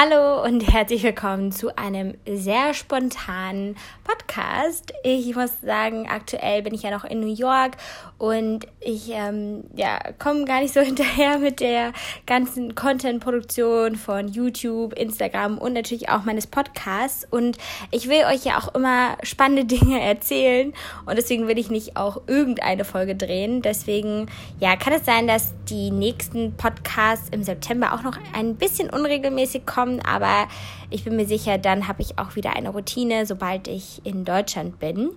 Hallo und herzlich willkommen zu einem sehr spontanen Podcast. Ich muss sagen, aktuell bin ich ja noch in New York und ich ähm, ja, komme gar nicht so hinterher mit der ganzen Content-Produktion von YouTube, Instagram und natürlich auch meines Podcasts. Und ich will euch ja auch immer spannende Dinge erzählen und deswegen will ich nicht auch irgendeine Folge drehen. Deswegen ja, kann es sein, dass die nächsten Podcasts im September auch noch ein bisschen unregelmäßig kommen kommen, aber ich bin mir sicher, dann habe ich auch wieder eine Routine, sobald ich in Deutschland bin.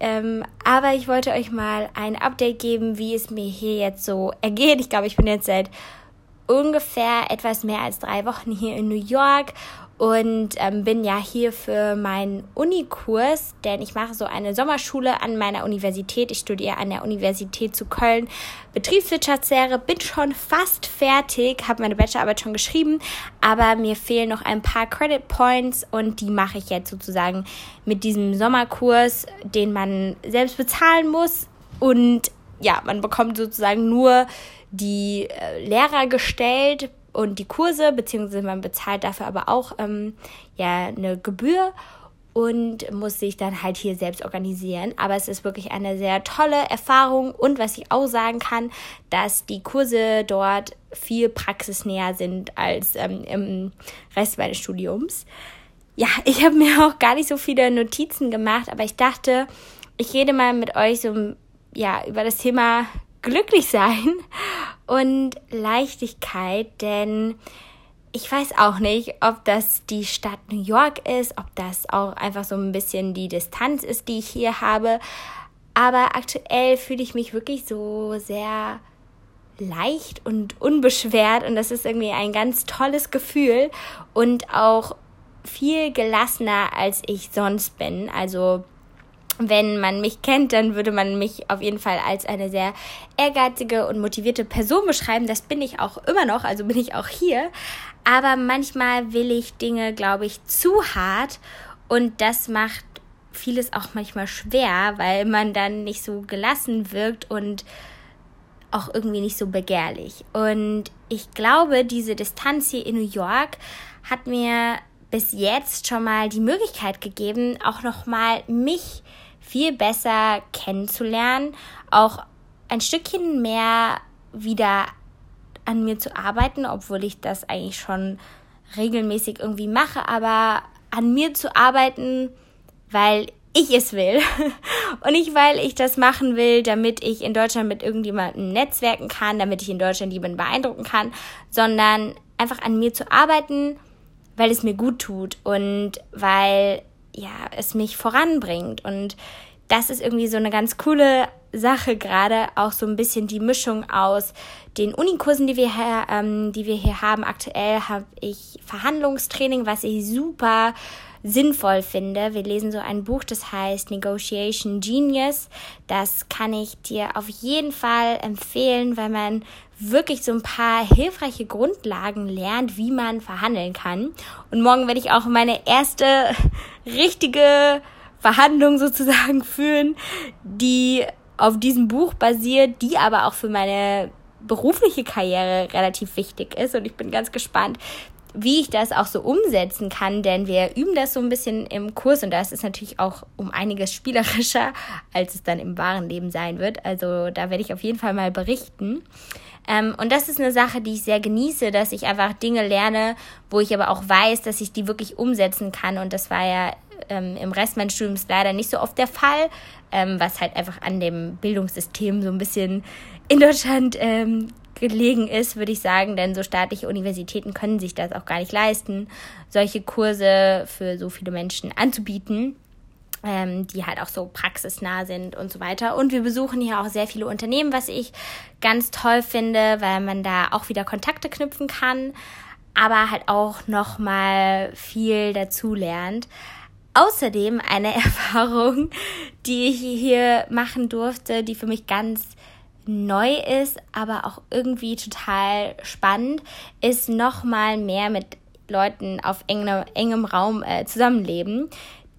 Ähm, aber ich wollte euch mal ein Update geben, wie es mir hier jetzt so ergeht. Ich glaube, ich bin jetzt seit ungefähr etwas mehr als drei Wochen hier in New York und ähm, bin ja hier für meinen Unikurs, denn ich mache so eine Sommerschule an meiner Universität. Ich studiere an der Universität zu Köln Betriebswirtschaftslehre, bin schon fast fertig, habe meine Bachelorarbeit schon geschrieben, aber mir fehlen noch ein paar Credit Points und die mache ich jetzt sozusagen mit diesem Sommerkurs, den man selbst bezahlen muss und ja, man bekommt sozusagen nur die äh, Lehrer gestellt und die Kurse, beziehungsweise man bezahlt dafür aber auch ähm, ja eine Gebühr und muss sich dann halt hier selbst organisieren. Aber es ist wirklich eine sehr tolle Erfahrung und was ich auch sagen kann, dass die Kurse dort viel praxisnäher sind als ähm, im Rest meines Studiums. Ja, ich habe mir auch gar nicht so viele Notizen gemacht, aber ich dachte, ich rede mal mit euch so ja über das Thema glücklich sein und Leichtigkeit, denn ich weiß auch nicht, ob das die Stadt New York ist, ob das auch einfach so ein bisschen die Distanz ist, die ich hier habe. Aber aktuell fühle ich mich wirklich so sehr leicht und unbeschwert und das ist irgendwie ein ganz tolles Gefühl und auch viel gelassener als ich sonst bin. Also wenn man mich kennt, dann würde man mich auf jeden Fall als eine sehr ehrgeizige und motivierte Person beschreiben. Das bin ich auch immer noch, also bin ich auch hier. Aber manchmal will ich Dinge, glaube ich, zu hart und das macht vieles auch manchmal schwer, weil man dann nicht so gelassen wirkt und auch irgendwie nicht so begehrlich. Und ich glaube, diese Distanz hier in New York hat mir bis jetzt schon mal die Möglichkeit gegeben, auch noch mal mich viel besser kennenzulernen, auch ein Stückchen mehr wieder an mir zu arbeiten, obwohl ich das eigentlich schon regelmäßig irgendwie mache, aber an mir zu arbeiten, weil ich es will. Und nicht, weil ich das machen will, damit ich in Deutschland mit irgendjemandem netzwerken kann, damit ich in Deutschland jemanden beeindrucken kann, sondern einfach an mir zu arbeiten, weil es mir gut tut und weil ja, es mich voranbringt. Und das ist irgendwie so eine ganz coole Sache gerade, auch so ein bisschen die Mischung aus den Unikursen, die wir hier, ähm, die wir hier haben. Aktuell habe ich Verhandlungstraining, was ich super sinnvoll finde. Wir lesen so ein Buch, das heißt Negotiation Genius. Das kann ich dir auf jeden Fall empfehlen, weil man wirklich so ein paar hilfreiche Grundlagen lernt, wie man verhandeln kann. Und morgen werde ich auch meine erste richtige Verhandlung sozusagen führen, die auf diesem Buch basiert, die aber auch für meine berufliche Karriere relativ wichtig ist. Und ich bin ganz gespannt, wie ich das auch so umsetzen kann, denn wir üben das so ein bisschen im Kurs und das ist natürlich auch um einiges spielerischer, als es dann im wahren Leben sein wird. Also da werde ich auf jeden Fall mal berichten. Ähm, und das ist eine Sache, die ich sehr genieße, dass ich einfach Dinge lerne, wo ich aber auch weiß, dass ich die wirklich umsetzen kann. Und das war ja ähm, im Rest meines Studiums leider nicht so oft der Fall, ähm, was halt einfach an dem Bildungssystem so ein bisschen in Deutschland ähm, gelegen ist, würde ich sagen, denn so staatliche Universitäten können sich das auch gar nicht leisten, solche Kurse für so viele Menschen anzubieten. Ähm, die halt auch so praxisnah sind und so weiter. Und wir besuchen hier auch sehr viele Unternehmen, was ich ganz toll finde, weil man da auch wieder Kontakte knüpfen kann, aber halt auch noch mal viel dazu lernt. Außerdem eine Erfahrung, die ich hier machen durfte, die für mich ganz neu ist, aber auch irgendwie total spannend, ist nochmal mehr mit Leuten auf engem, engem Raum äh, zusammenleben.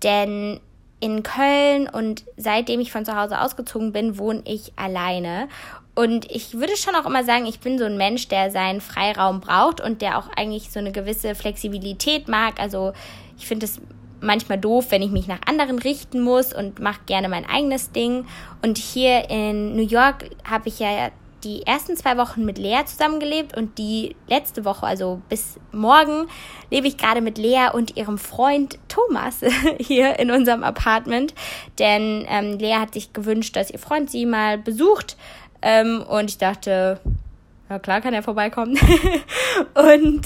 Denn in Köln und seitdem ich von zu Hause ausgezogen bin, wohne ich alleine. Und ich würde schon auch immer sagen, ich bin so ein Mensch, der seinen Freiraum braucht und der auch eigentlich so eine gewisse Flexibilität mag. Also ich finde es manchmal doof, wenn ich mich nach anderen richten muss und mache gerne mein eigenes Ding. Und hier in New York habe ich ja die ersten zwei Wochen mit Lea zusammengelebt und die letzte Woche, also bis morgen, lebe ich gerade mit Lea und ihrem Freund Thomas hier in unserem Apartment. Denn ähm, Lea hat sich gewünscht, dass ihr Freund sie mal besucht. Ähm, und ich dachte, ja klar kann er vorbeikommen. und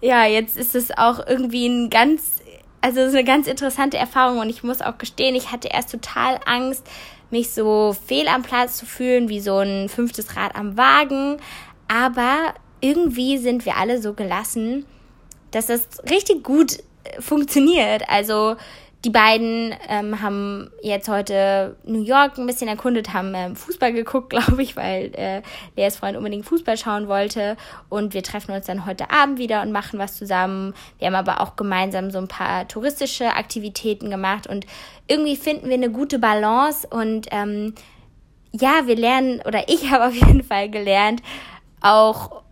ja, jetzt ist es auch irgendwie ein ganz also es ist eine ganz interessante Erfahrung und ich muss auch gestehen, ich hatte erst total Angst, mich so fehl am Platz zu fühlen, wie so ein fünftes Rad am Wagen. Aber irgendwie sind wir alle so gelassen, dass das richtig gut funktioniert. Also die beiden ähm, haben jetzt heute New York ein bisschen erkundet, haben ähm, Fußball geguckt, glaube ich, weil äh, Leas Freund unbedingt Fußball schauen wollte. Und wir treffen uns dann heute Abend wieder und machen was zusammen. Wir haben aber auch gemeinsam so ein paar touristische Aktivitäten gemacht und irgendwie finden wir eine gute Balance und ähm, ja, wir lernen, oder ich habe auf jeden Fall gelernt, auch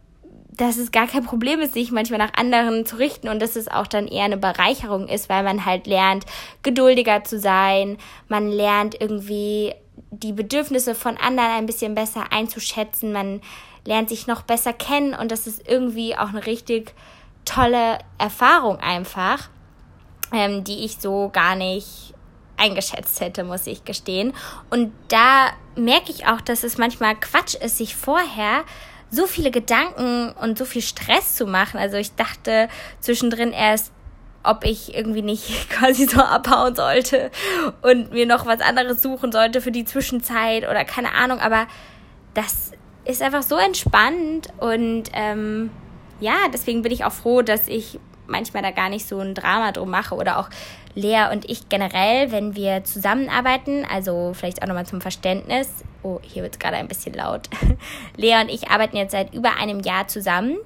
dass es gar kein Problem ist, sich manchmal nach anderen zu richten und dass es auch dann eher eine Bereicherung ist, weil man halt lernt, geduldiger zu sein, man lernt irgendwie die Bedürfnisse von anderen ein bisschen besser einzuschätzen, man lernt sich noch besser kennen und das ist irgendwie auch eine richtig tolle Erfahrung einfach, ähm, die ich so gar nicht eingeschätzt hätte, muss ich gestehen. Und da merke ich auch, dass es manchmal Quatsch ist, sich vorher so viele Gedanken und so viel Stress zu machen. Also ich dachte zwischendrin erst, ob ich irgendwie nicht quasi so abhauen sollte und mir noch was anderes suchen sollte für die Zwischenzeit oder keine Ahnung. Aber das ist einfach so entspannt und ähm, ja, deswegen bin ich auch froh, dass ich manchmal da gar nicht so ein Drama drum mache oder auch Lea und ich generell, wenn wir zusammenarbeiten, also vielleicht auch nochmal zum Verständnis. Oh, hier wird es gerade ein bisschen laut. Lea und ich arbeiten jetzt seit über einem Jahr zusammen.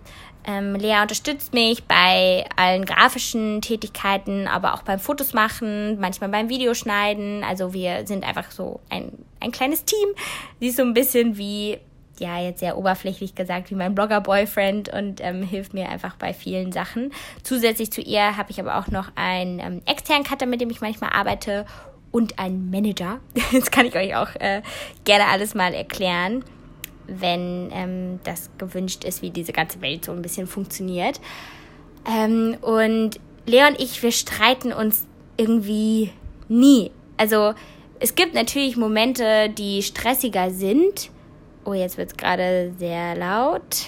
Ähm, Lea unterstützt mich bei allen grafischen Tätigkeiten, aber auch beim Fotos machen, manchmal beim Videoschneiden. Also wir sind einfach so ein, ein kleines Team. Sie ist so ein bisschen wie ja jetzt sehr oberflächlich gesagt wie mein Blogger-Boyfriend und ähm, hilft mir einfach bei vielen Sachen. Zusätzlich zu ihr habe ich aber auch noch einen ähm, externen Cutter, mit dem ich manchmal arbeite und einen Manager. Das kann ich euch auch äh, gerne alles mal erklären, wenn ähm, das gewünscht ist, wie diese ganze Welt so ein bisschen funktioniert. Ähm, und Lea und ich, wir streiten uns irgendwie nie. Also es gibt natürlich Momente, die stressiger sind Oh, jetzt wird es gerade sehr laut.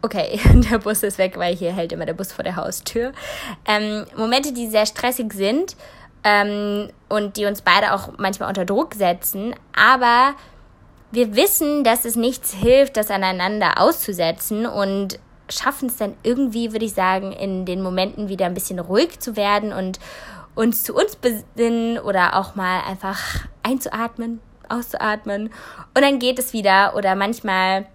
Okay, der Bus ist weg, weil hier hält immer der Bus vor der Haustür. Ähm, Momente, die sehr stressig sind ähm, und die uns beide auch manchmal unter Druck setzen, aber wir wissen, dass es nichts hilft, das aneinander auszusetzen und schaffen es dann irgendwie, würde ich sagen, in den Momenten wieder ein bisschen ruhig zu werden und uns zu uns besinnen oder auch mal einfach einzuatmen, auszuatmen und dann geht es wieder oder manchmal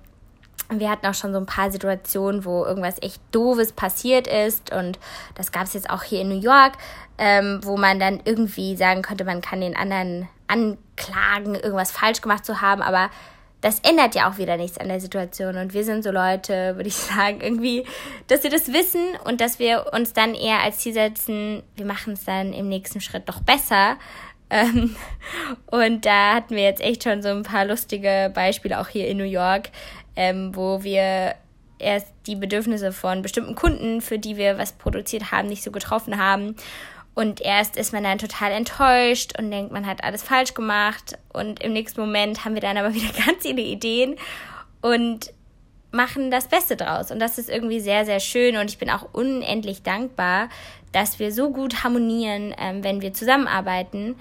wir hatten auch schon so ein paar Situationen, wo irgendwas echt Doofes passiert ist. Und das gab es jetzt auch hier in New York, ähm, wo man dann irgendwie sagen könnte, man kann den anderen anklagen, irgendwas falsch gemacht zu haben. Aber das ändert ja auch wieder nichts an der Situation. Und wir sind so Leute, würde ich sagen, irgendwie, dass wir das wissen und dass wir uns dann eher als Ziel setzen, wir machen es dann im nächsten Schritt doch besser. Ähm, und da hatten wir jetzt echt schon so ein paar lustige Beispiele auch hier in New York, ähm, wo wir erst die Bedürfnisse von bestimmten Kunden, für die wir was produziert haben, nicht so getroffen haben. Und erst ist man dann total enttäuscht und denkt, man hat alles falsch gemacht. Und im nächsten Moment haben wir dann aber wieder ganz viele Ideen und machen das Beste draus. Und das ist irgendwie sehr, sehr schön. Und ich bin auch unendlich dankbar, dass wir so gut harmonieren, ähm, wenn wir zusammenarbeiten,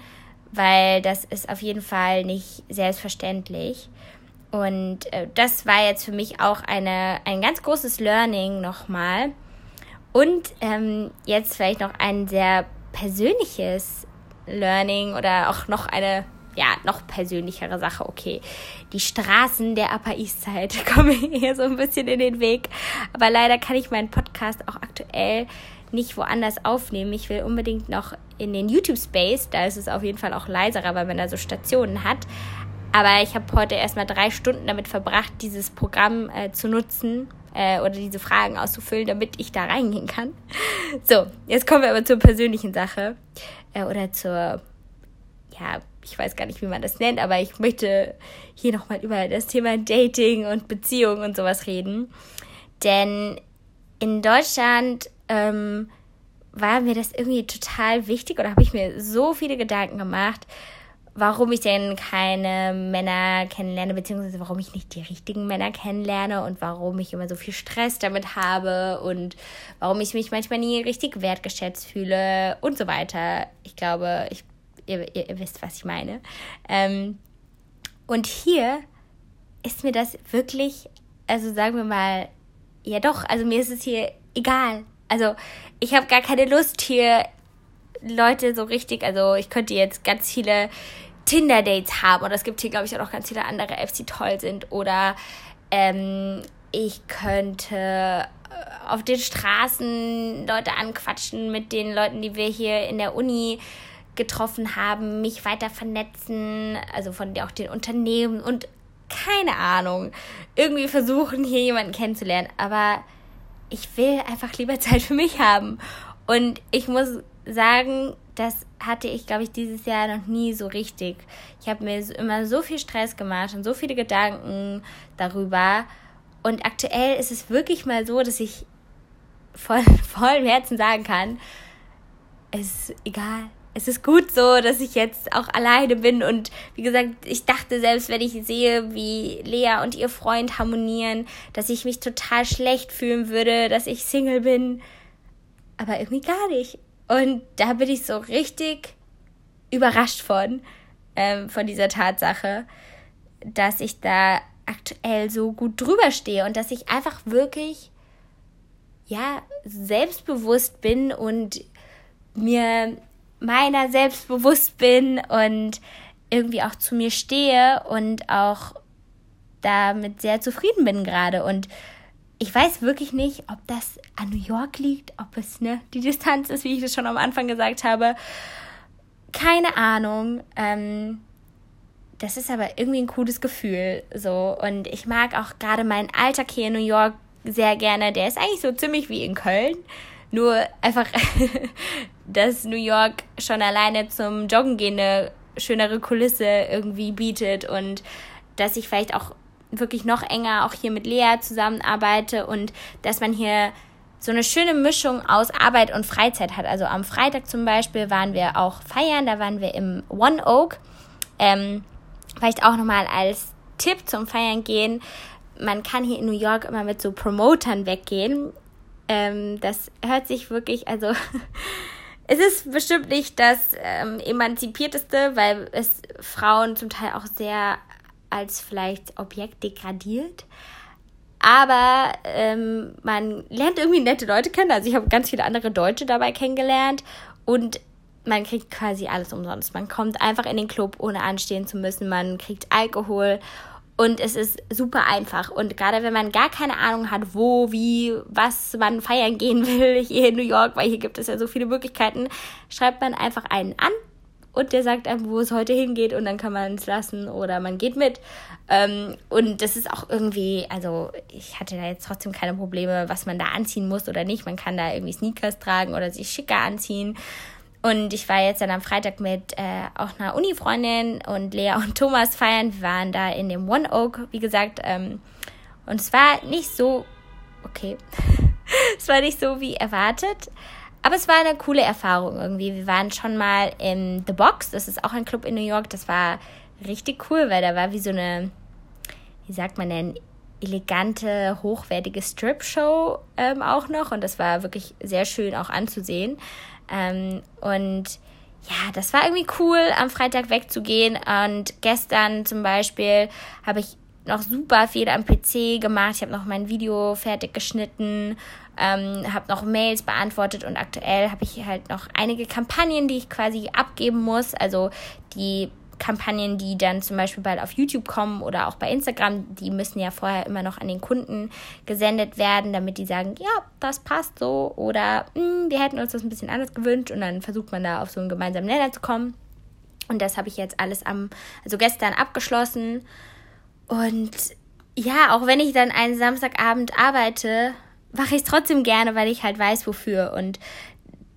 weil das ist auf jeden Fall nicht selbstverständlich. Und äh, das war jetzt für mich auch eine, ein ganz großes Learning nochmal. Und ähm, jetzt vielleicht noch ein sehr persönliches Learning oder auch noch eine, ja, noch persönlichere Sache. Okay, die Straßen der Upper East Side kommen hier so ein bisschen in den Weg. Aber leider kann ich meinen Podcast auch aktuell nicht woanders aufnehmen. Ich will unbedingt noch in den YouTube Space, da ist es auf jeden Fall auch leiserer, weil man da so Stationen hat. Aber ich habe heute erstmal drei Stunden damit verbracht, dieses Programm äh, zu nutzen äh, oder diese Fragen auszufüllen, damit ich da reingehen kann. So, jetzt kommen wir aber zur persönlichen Sache äh, oder zur, ja, ich weiß gar nicht, wie man das nennt, aber ich möchte hier nochmal über das Thema Dating und Beziehung und sowas reden. Denn in Deutschland ähm, war mir das irgendwie total wichtig oder habe ich mir so viele Gedanken gemacht, warum ich denn keine Männer kennenlerne, beziehungsweise warum ich nicht die richtigen Männer kennenlerne und warum ich immer so viel Stress damit habe und warum ich mich manchmal nie richtig wertgeschätzt fühle und so weiter. Ich glaube, ich, ihr, ihr, ihr wisst, was ich meine. Ähm, und hier ist mir das wirklich, also sagen wir mal, ja doch, also mir ist es hier egal. Also ich habe gar keine Lust hier Leute so richtig, also ich könnte jetzt ganz viele Tinder-Dates haben oder es gibt hier, glaube ich, auch noch ganz viele andere Apps, die toll sind oder ähm, ich könnte äh, auf den Straßen Leute anquatschen mit den Leuten, die wir hier in der Uni getroffen haben, mich weiter vernetzen, also von auch den Unternehmen und keine Ahnung, irgendwie versuchen, hier jemanden kennenzulernen. Aber ich will einfach lieber Zeit für mich haben. Und ich muss sagen, das hatte ich, glaube ich, dieses Jahr noch nie so richtig. Ich habe mir immer so viel Stress gemacht und so viele Gedanken darüber. Und aktuell ist es wirklich mal so, dass ich voll, vollem Herzen sagen kann, es ist egal es ist gut so, dass ich jetzt auch alleine bin und wie gesagt, ich dachte selbst, wenn ich sehe, wie Lea und ihr Freund harmonieren, dass ich mich total schlecht fühlen würde, dass ich Single bin, aber irgendwie gar nicht. Und da bin ich so richtig überrascht von, ähm, von dieser Tatsache, dass ich da aktuell so gut drüber stehe und dass ich einfach wirklich, ja, selbstbewusst bin und mir meiner selbst bewusst bin und irgendwie auch zu mir stehe und auch damit sehr zufrieden bin gerade. Und ich weiß wirklich nicht, ob das an New York liegt, ob es ne, die Distanz ist, wie ich das schon am Anfang gesagt habe. Keine Ahnung. Ähm, das ist aber irgendwie ein cooles Gefühl. So. Und ich mag auch gerade meinen Alltag hier in New York sehr gerne. Der ist eigentlich so ziemlich wie in Köln. Nur einfach, dass New York schon alleine zum Joggen gehen eine schönere Kulisse irgendwie bietet und dass ich vielleicht auch wirklich noch enger auch hier mit Lea zusammenarbeite und dass man hier so eine schöne Mischung aus Arbeit und Freizeit hat. Also am Freitag zum Beispiel waren wir auch feiern, da waren wir im One Oak. Ähm, vielleicht auch nochmal als Tipp zum Feiern gehen. Man kann hier in New York immer mit so Promotern weggehen. Ähm, das hört sich wirklich, also es ist bestimmt nicht das ähm, emanzipierteste, weil es Frauen zum Teil auch sehr als vielleicht Objekt degradiert. Aber ähm, man lernt irgendwie nette Leute kennen. Also ich habe ganz viele andere Deutsche dabei kennengelernt und man kriegt quasi alles umsonst. Man kommt einfach in den Club, ohne anstehen zu müssen. Man kriegt Alkohol und es ist super einfach. Und gerade wenn man gar keine Ahnung hat, wo, wie, was man feiern gehen will hier in New York, weil hier gibt es ja so viele Möglichkeiten, schreibt man einfach einen an und der sagt einem, wo es heute hingeht und dann kann man es lassen oder man geht mit. Ähm, und das ist auch irgendwie, also ich hatte da jetzt trotzdem keine Probleme, was man da anziehen muss oder nicht. Man kann da irgendwie Sneakers tragen oder sich schicker anziehen. Und ich war jetzt dann am Freitag mit äh, auch einer Uni-Freundin und Lea und Thomas feiern. Wir waren da in dem One Oak, wie gesagt. Ähm, und es war nicht so, okay, es war nicht so wie erwartet. Aber es war eine coole Erfahrung irgendwie. Wir waren schon mal in The Box. Das ist auch ein Club in New York. Das war richtig cool, weil da war wie so eine, wie sagt man denn, elegante, hochwertige Strip-Show ähm, auch noch. Und das war wirklich sehr schön auch anzusehen. Ähm, und ja, das war irgendwie cool, am Freitag wegzugehen. Und gestern zum Beispiel habe ich noch super viel am PC gemacht. Ich habe noch mein Video fertig geschnitten, ähm, habe noch Mails beantwortet und aktuell habe ich halt noch einige Kampagnen, die ich quasi abgeben muss. Also die Kampagnen, die dann zum Beispiel bald auf YouTube kommen oder auch bei Instagram, die müssen ja vorher immer noch an den Kunden gesendet werden, damit die sagen, ja, das passt so oder hm, wir hätten uns das ein bisschen anders gewünscht und dann versucht man da auf so einen gemeinsamen Nenner zu kommen. Und das habe ich jetzt alles am, also gestern abgeschlossen. Und ja, auch wenn ich dann einen Samstagabend arbeite, mache ich es trotzdem gerne, weil ich halt weiß, wofür. Und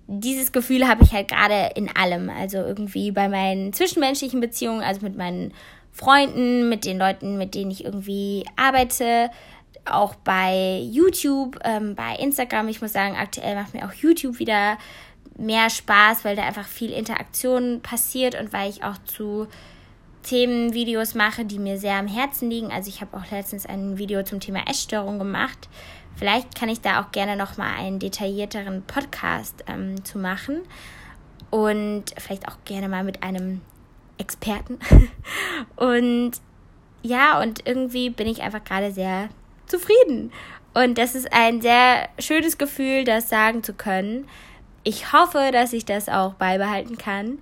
dieses Gefühl habe ich halt gerade in allem. Also irgendwie bei meinen zwischenmenschlichen Beziehungen, also mit meinen Freunden, mit den Leuten, mit denen ich irgendwie arbeite, auch bei YouTube, ähm, bei Instagram. Ich muss sagen, aktuell macht mir auch YouTube wieder mehr Spaß, weil da einfach viel Interaktion passiert und weil ich auch zu Themen Videos mache, die mir sehr am Herzen liegen. Also ich habe auch letztens ein Video zum Thema Essstörung gemacht. Vielleicht kann ich da auch gerne noch mal einen detaillierteren Podcast ähm, zu machen und vielleicht auch gerne mal mit einem Experten. und ja, und irgendwie bin ich einfach gerade sehr zufrieden. Und das ist ein sehr schönes Gefühl, das sagen zu können. Ich hoffe, dass ich das auch beibehalten kann.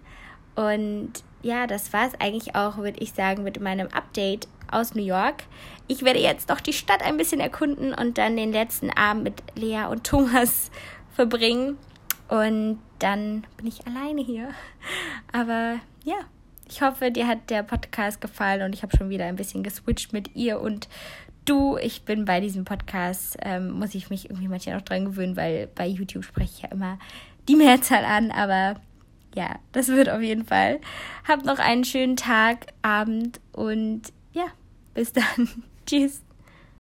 Und ja, das war es eigentlich auch, würde ich sagen, mit meinem Update aus New York. Ich werde jetzt noch die Stadt ein bisschen erkunden und dann den letzten Abend mit Lea und Thomas verbringen. Und dann bin ich alleine hier. Aber ja, ich hoffe, dir hat der Podcast gefallen und ich habe schon wieder ein bisschen geswitcht mit ihr und du. Ich bin bei diesem Podcast, ähm, muss ich mich irgendwie manchmal noch dran gewöhnen, weil bei YouTube spreche ich ja immer die Mehrzahl an, aber ja, das wird auf jeden Fall. Habt noch einen schönen Tag, Abend und ja, bis dann. Tschüss.